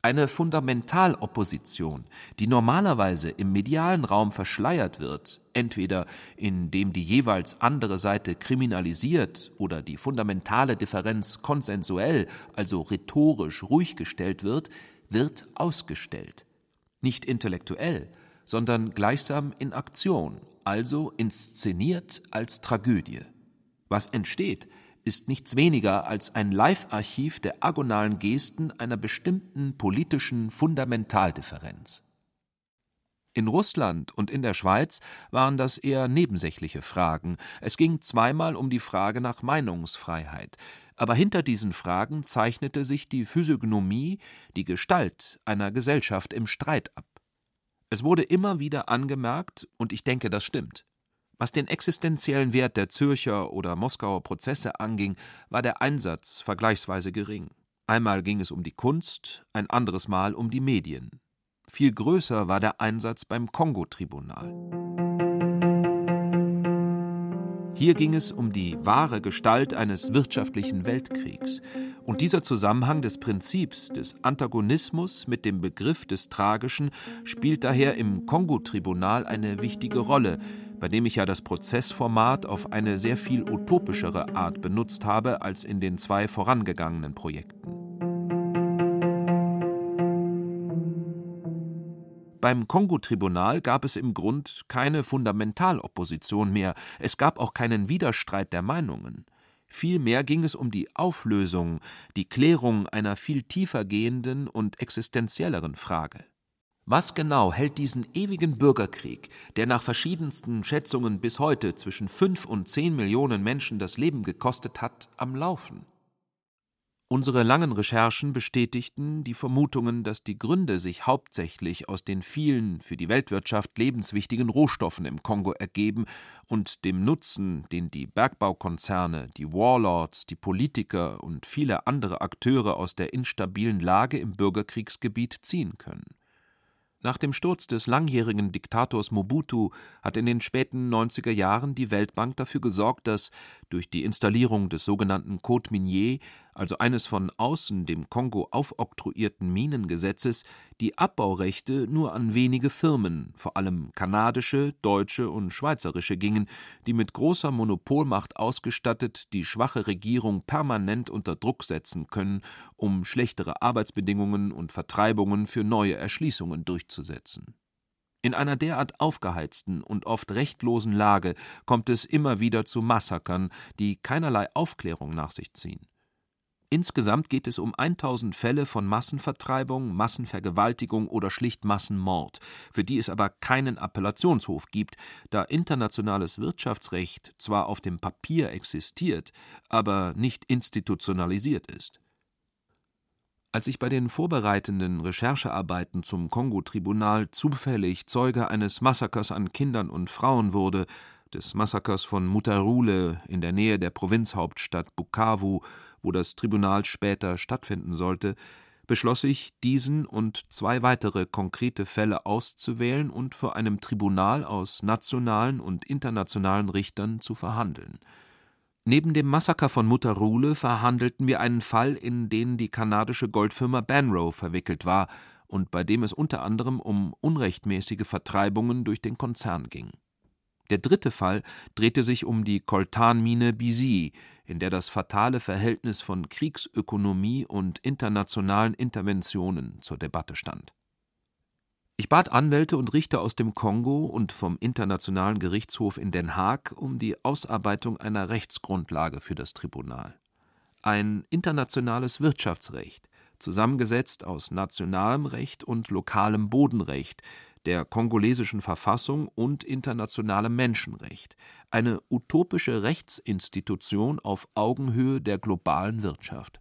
Eine Fundamentalopposition, die normalerweise im medialen Raum verschleiert wird, entweder indem die jeweils andere Seite kriminalisiert oder die fundamentale Differenz konsensuell, also rhetorisch ruhig gestellt wird, wird ausgestellt. Nicht intellektuell, sondern gleichsam in Aktion, also inszeniert als Tragödie. Was entsteht, ist nichts weniger als ein Live-Archiv der agonalen Gesten einer bestimmten politischen Fundamentaldifferenz. In Russland und in der Schweiz waren das eher nebensächliche Fragen. Es ging zweimal um die Frage nach Meinungsfreiheit. Aber hinter diesen Fragen zeichnete sich die Physiognomie, die Gestalt einer Gesellschaft im Streit ab. Es wurde immer wieder angemerkt, und ich denke, das stimmt. Was den existenziellen Wert der Zürcher oder Moskauer Prozesse anging, war der Einsatz vergleichsweise gering. Einmal ging es um die Kunst, ein anderes Mal um die Medien. Viel größer war der Einsatz beim Kongo-Tribunal. Hier ging es um die wahre Gestalt eines wirtschaftlichen Weltkriegs. Und dieser Zusammenhang des Prinzips des Antagonismus mit dem Begriff des Tragischen spielt daher im Kongo-Tribunal eine wichtige Rolle, bei dem ich ja das Prozessformat auf eine sehr viel utopischere Art benutzt habe als in den zwei vorangegangenen Projekten. Beim Kongo-Tribunal gab es im Grund keine Fundamentalopposition mehr, es gab auch keinen Widerstreit der Meinungen. Vielmehr ging es um die Auflösung, die Klärung einer viel tiefer gehenden und existenzielleren Frage. Was genau hält diesen ewigen Bürgerkrieg, der nach verschiedensten Schätzungen bis heute zwischen fünf und zehn Millionen Menschen das Leben gekostet hat, am Laufen? Unsere langen Recherchen bestätigten die Vermutungen, dass die Gründe sich hauptsächlich aus den vielen für die Weltwirtschaft lebenswichtigen Rohstoffen im Kongo ergeben und dem Nutzen, den die Bergbaukonzerne, die Warlords, die Politiker und viele andere Akteure aus der instabilen Lage im Bürgerkriegsgebiet ziehen können. Nach dem Sturz des langjährigen Diktators Mobutu hat in den späten 90er Jahren die Weltbank dafür gesorgt, dass durch die Installierung des sogenannten Code Minier also eines von außen dem Kongo aufoktroyierten Minengesetzes, die Abbaurechte nur an wenige Firmen, vor allem kanadische, deutsche und schweizerische gingen, die mit großer Monopolmacht ausgestattet die schwache Regierung permanent unter Druck setzen können, um schlechtere Arbeitsbedingungen und Vertreibungen für neue Erschließungen durchzusetzen. In einer derart aufgeheizten und oft rechtlosen Lage kommt es immer wieder zu Massakern, die keinerlei Aufklärung nach sich ziehen. Insgesamt geht es um 1000 Fälle von Massenvertreibung, Massenvergewaltigung oder schlicht Massenmord, für die es aber keinen Appellationshof gibt, da internationales Wirtschaftsrecht zwar auf dem Papier existiert, aber nicht institutionalisiert ist. Als ich bei den vorbereitenden Recherchearbeiten zum Kongo-Tribunal zufällig Zeuge eines Massakers an Kindern und Frauen wurde, des Massakers von Mutarule in der Nähe der Provinzhauptstadt Bukavu, wo das Tribunal später stattfinden sollte, beschloss ich, diesen und zwei weitere konkrete Fälle auszuwählen und vor einem Tribunal aus nationalen und internationalen Richtern zu verhandeln. Neben dem Massaker von Mutarule verhandelten wir einen Fall, in den die kanadische Goldfirma Banrow verwickelt war und bei dem es unter anderem um unrechtmäßige Vertreibungen durch den Konzern ging. Der dritte Fall drehte sich um die Koltanmine Bizy, in der das fatale Verhältnis von Kriegsökonomie und internationalen Interventionen zur Debatte stand. Ich bat Anwälte und Richter aus dem Kongo und vom Internationalen Gerichtshof in Den Haag um die Ausarbeitung einer Rechtsgrundlage für das Tribunal. Ein internationales Wirtschaftsrecht, zusammengesetzt aus nationalem Recht und lokalem Bodenrecht, der kongolesischen Verfassung und internationalem Menschenrecht, eine utopische Rechtsinstitution auf Augenhöhe der globalen Wirtschaft.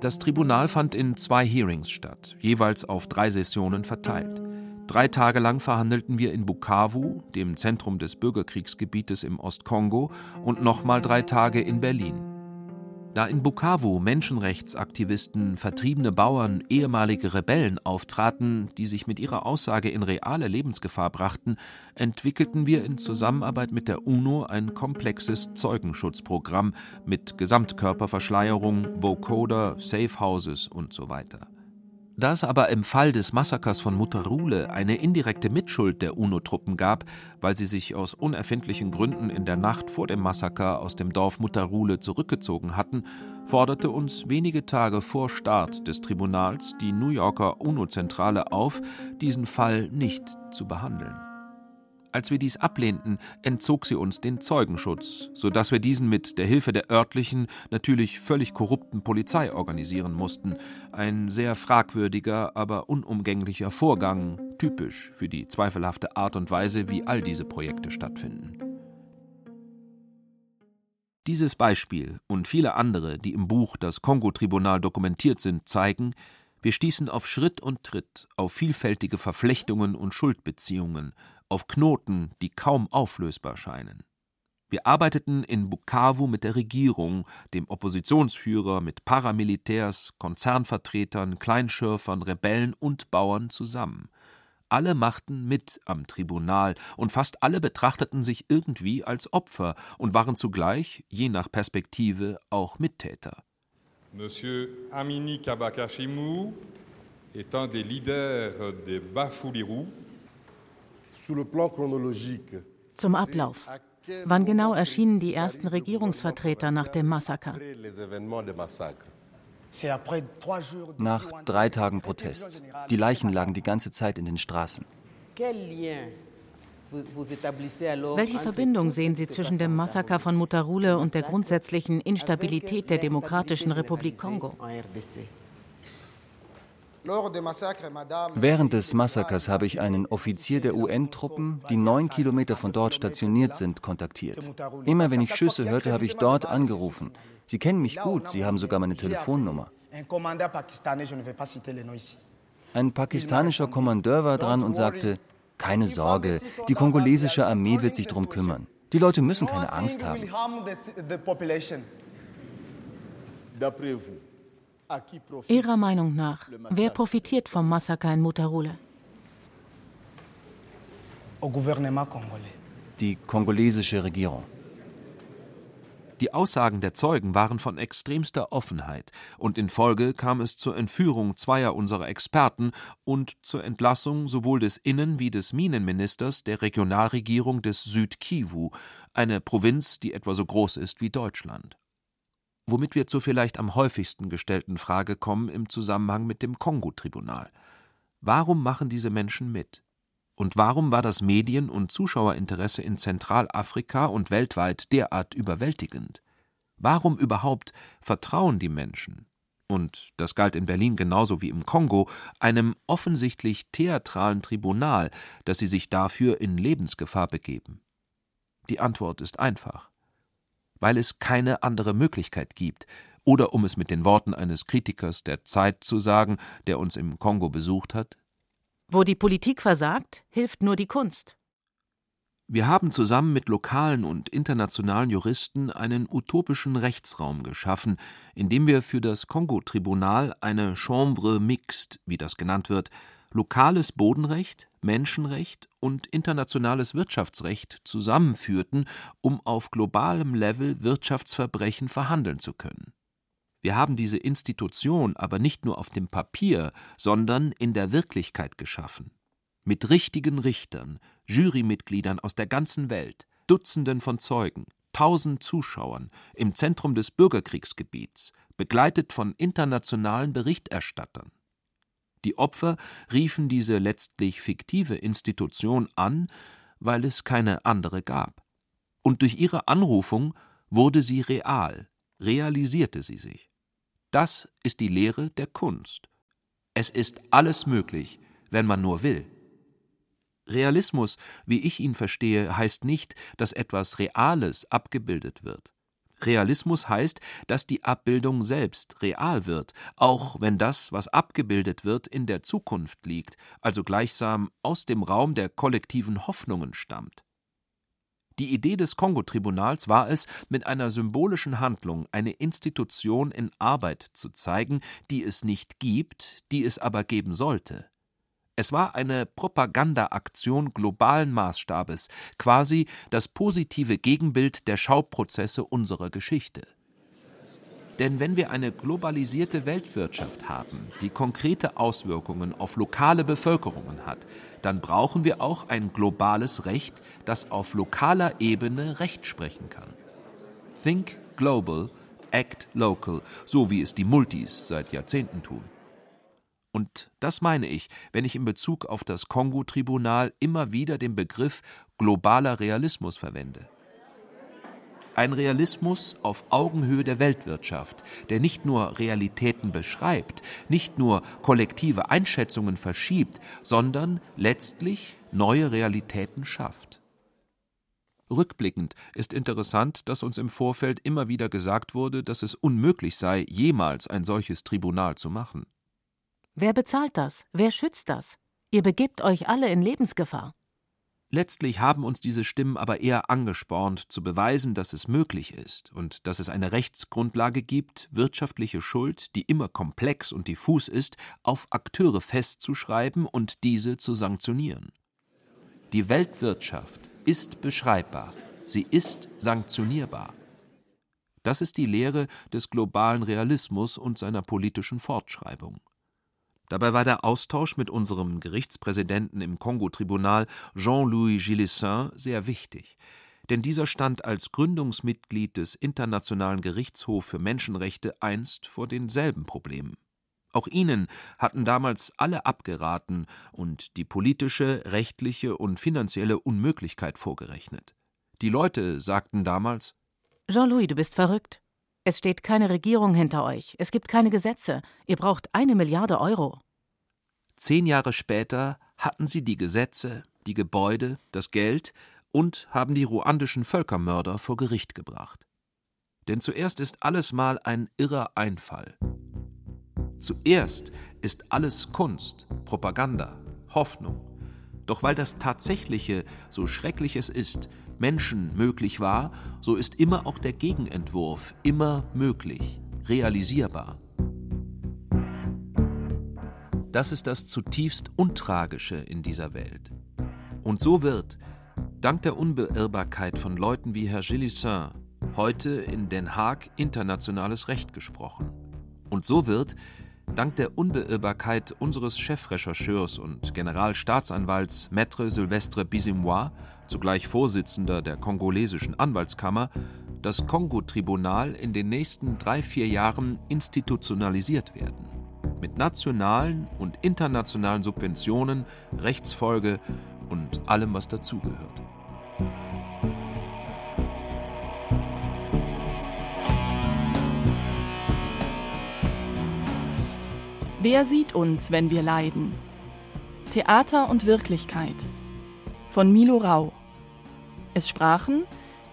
Das Tribunal fand in zwei Hearings statt, jeweils auf drei Sessionen verteilt. Drei Tage lang verhandelten wir in Bukavu, dem Zentrum des Bürgerkriegsgebietes im Ostkongo, und nochmal drei Tage in Berlin. Da in Bukavu Menschenrechtsaktivisten, vertriebene Bauern, ehemalige Rebellen auftraten, die sich mit ihrer Aussage in reale Lebensgefahr brachten, entwickelten wir in Zusammenarbeit mit der UNO ein komplexes Zeugenschutzprogramm mit Gesamtkörperverschleierung, Vocoder, Safehouses und so weiter. Da es aber im Fall des Massakers von Mutterule eine indirekte Mitschuld der UNO-Truppen gab, weil sie sich aus unerfindlichen Gründen in der Nacht vor dem Massaker aus dem Dorf Mutterule zurückgezogen hatten, forderte uns wenige Tage vor Start des Tribunals die New Yorker UNO-Zentrale auf, diesen Fall nicht zu behandeln. Als wir dies ablehnten, entzog sie uns den Zeugenschutz, sodass wir diesen mit der Hilfe der örtlichen, natürlich völlig korrupten Polizei organisieren mussten. Ein sehr fragwürdiger, aber unumgänglicher Vorgang, typisch für die zweifelhafte Art und Weise, wie all diese Projekte stattfinden. Dieses Beispiel und viele andere, die im Buch Das Kongo-Tribunal dokumentiert sind, zeigen, wir stießen auf Schritt und Tritt auf vielfältige Verflechtungen und Schuldbeziehungen, auf Knoten, die kaum auflösbar scheinen. Wir arbeiteten in Bukavu mit der Regierung, dem Oppositionsführer, mit Paramilitärs, Konzernvertretern, Kleinschürfern, Rebellen und Bauern zusammen. Alle machten mit am Tribunal und fast alle betrachteten sich irgendwie als Opfer und waren zugleich, je nach Perspektive, auch Mittäter. Monsieur Amini Kabakashimou est un des leaders des Bafouliru. Zum Ablauf. Wann genau erschienen die ersten Regierungsvertreter nach dem Massaker? Nach drei Tagen Protest. Die Leichen lagen die ganze Zeit in den Straßen. Welche Verbindung sehen Sie zwischen dem Massaker von Mutarule und der grundsätzlichen Instabilität der Demokratischen Republik Kongo? Während des Massakers habe ich einen Offizier der UN-Truppen, die neun Kilometer von dort stationiert sind, kontaktiert. Immer wenn ich Schüsse hörte, habe ich dort angerufen. Sie kennen mich gut, Sie haben sogar meine Telefonnummer. Ein pakistanischer Kommandeur war dran und sagte, keine Sorge, die kongolesische Armee wird sich darum kümmern. Die Leute müssen keine Angst haben. Ihrer Meinung nach, wer profitiert vom Massaker in Mutarule? Die kongolesische Regierung. Die Aussagen der Zeugen waren von extremster Offenheit, und in Folge kam es zur Entführung zweier unserer Experten und zur Entlassung sowohl des Innen- wie des Minenministers der Regionalregierung des Südkivu, eine Provinz, die etwa so groß ist wie Deutschland. Womit wir zur vielleicht am häufigsten gestellten Frage kommen im Zusammenhang mit dem Kongo-Tribunal. Warum machen diese Menschen mit? Und warum war das Medien- und Zuschauerinteresse in Zentralafrika und weltweit derart überwältigend? Warum überhaupt vertrauen die Menschen, und das galt in Berlin genauso wie im Kongo, einem offensichtlich theatralen Tribunal, dass sie sich dafür in Lebensgefahr begeben? Die Antwort ist einfach. Weil es keine andere Möglichkeit gibt, oder um es mit den Worten eines Kritikers der Zeit zu sagen, der uns im Kongo besucht hat, wo die Politik versagt, hilft nur die Kunst. Wir haben zusammen mit lokalen und internationalen Juristen einen utopischen Rechtsraum geschaffen, in dem wir für das Kongo-Tribunal eine Chambre mixte, wie das genannt wird, lokales Bodenrecht, Menschenrecht und internationales Wirtschaftsrecht zusammenführten, um auf globalem Level Wirtschaftsverbrechen verhandeln zu können. Wir haben diese Institution aber nicht nur auf dem Papier, sondern in der Wirklichkeit geschaffen. Mit richtigen Richtern, Jurymitgliedern aus der ganzen Welt, Dutzenden von Zeugen, tausend Zuschauern im Zentrum des Bürgerkriegsgebiets, begleitet von internationalen Berichterstattern. Die Opfer riefen diese letztlich fiktive Institution an, weil es keine andere gab. Und durch ihre Anrufung wurde sie real, realisierte sie sich. Das ist die Lehre der Kunst. Es ist alles möglich, wenn man nur will. Realismus, wie ich ihn verstehe, heißt nicht, dass etwas Reales abgebildet wird. Realismus heißt, dass die Abbildung selbst real wird, auch wenn das, was abgebildet wird, in der Zukunft liegt, also gleichsam aus dem Raum der kollektiven Hoffnungen stammt. Die Idee des Kongo-Tribunals war es, mit einer symbolischen Handlung eine Institution in Arbeit zu zeigen, die es nicht gibt, die es aber geben sollte. Es war eine Propagandaaktion globalen Maßstabes, quasi das positive Gegenbild der Schauprozesse unserer Geschichte. Denn wenn wir eine globalisierte Weltwirtschaft haben, die konkrete Auswirkungen auf lokale Bevölkerungen hat, dann brauchen wir auch ein globales Recht, das auf lokaler Ebene Recht sprechen kann. Think global, act local, so wie es die Multis seit Jahrzehnten tun. Und das meine ich, wenn ich in Bezug auf das Kongo-Tribunal immer wieder den Begriff globaler Realismus verwende. Ein Realismus auf Augenhöhe der Weltwirtschaft, der nicht nur Realitäten beschreibt, nicht nur kollektive Einschätzungen verschiebt, sondern letztlich neue Realitäten schafft. Rückblickend ist interessant, dass uns im Vorfeld immer wieder gesagt wurde, dass es unmöglich sei, jemals ein solches Tribunal zu machen. Wer bezahlt das? Wer schützt das? Ihr begebt euch alle in Lebensgefahr. Letztlich haben uns diese Stimmen aber eher angespornt, zu beweisen, dass es möglich ist und dass es eine Rechtsgrundlage gibt, wirtschaftliche Schuld, die immer komplex und diffus ist, auf Akteure festzuschreiben und diese zu sanktionieren. Die Weltwirtschaft ist beschreibbar, sie ist sanktionierbar. Das ist die Lehre des globalen Realismus und seiner politischen Fortschreibung. Dabei war der Austausch mit unserem Gerichtspräsidenten im Kongo-Tribunal, Jean-Louis Gilessin, sehr wichtig. Denn dieser stand als Gründungsmitglied des Internationalen Gerichtshofs für Menschenrechte einst vor denselben Problemen. Auch ihnen hatten damals alle abgeraten und die politische, rechtliche und finanzielle Unmöglichkeit vorgerechnet. Die Leute sagten damals Jean-Louis, du bist verrückt. Es steht keine Regierung hinter euch. Es gibt keine Gesetze. Ihr braucht eine Milliarde Euro. Zehn Jahre später hatten sie die Gesetze, die Gebäude, das Geld und haben die ruandischen Völkermörder vor Gericht gebracht. Denn zuerst ist alles mal ein irrer Einfall. Zuerst ist alles Kunst, Propaganda, Hoffnung. Doch weil das Tatsächliche, so schrecklich es ist, Menschen möglich war, so ist immer auch der Gegenentwurf immer möglich, realisierbar. Das ist das zutiefst Untragische in dieser Welt. Und so wird, dank der Unbeirrbarkeit von Leuten wie Herr Gillissin, heute in Den Haag internationales Recht gesprochen. Und so wird, dank der Unbeirrbarkeit unseres Chefrechercheurs und Generalstaatsanwalts Maître Sylvestre Bisimois, zugleich Vorsitzender der kongolesischen Anwaltskammer, das Kongo-Tribunal in den nächsten drei, vier Jahren institutionalisiert werden. Mit nationalen und internationalen Subventionen, Rechtsfolge und allem, was dazugehört. Wer sieht uns, wenn wir leiden? Theater und Wirklichkeit von Milo Rau. Es sprachen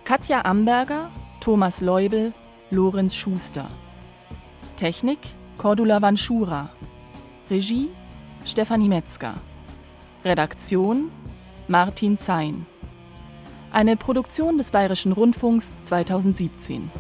Katja Amberger, Thomas Leubel, Lorenz Schuster. Technik Cordula Vanschura. Regie Stefanie Metzger. Redaktion Martin Zein. Eine Produktion des Bayerischen Rundfunks 2017.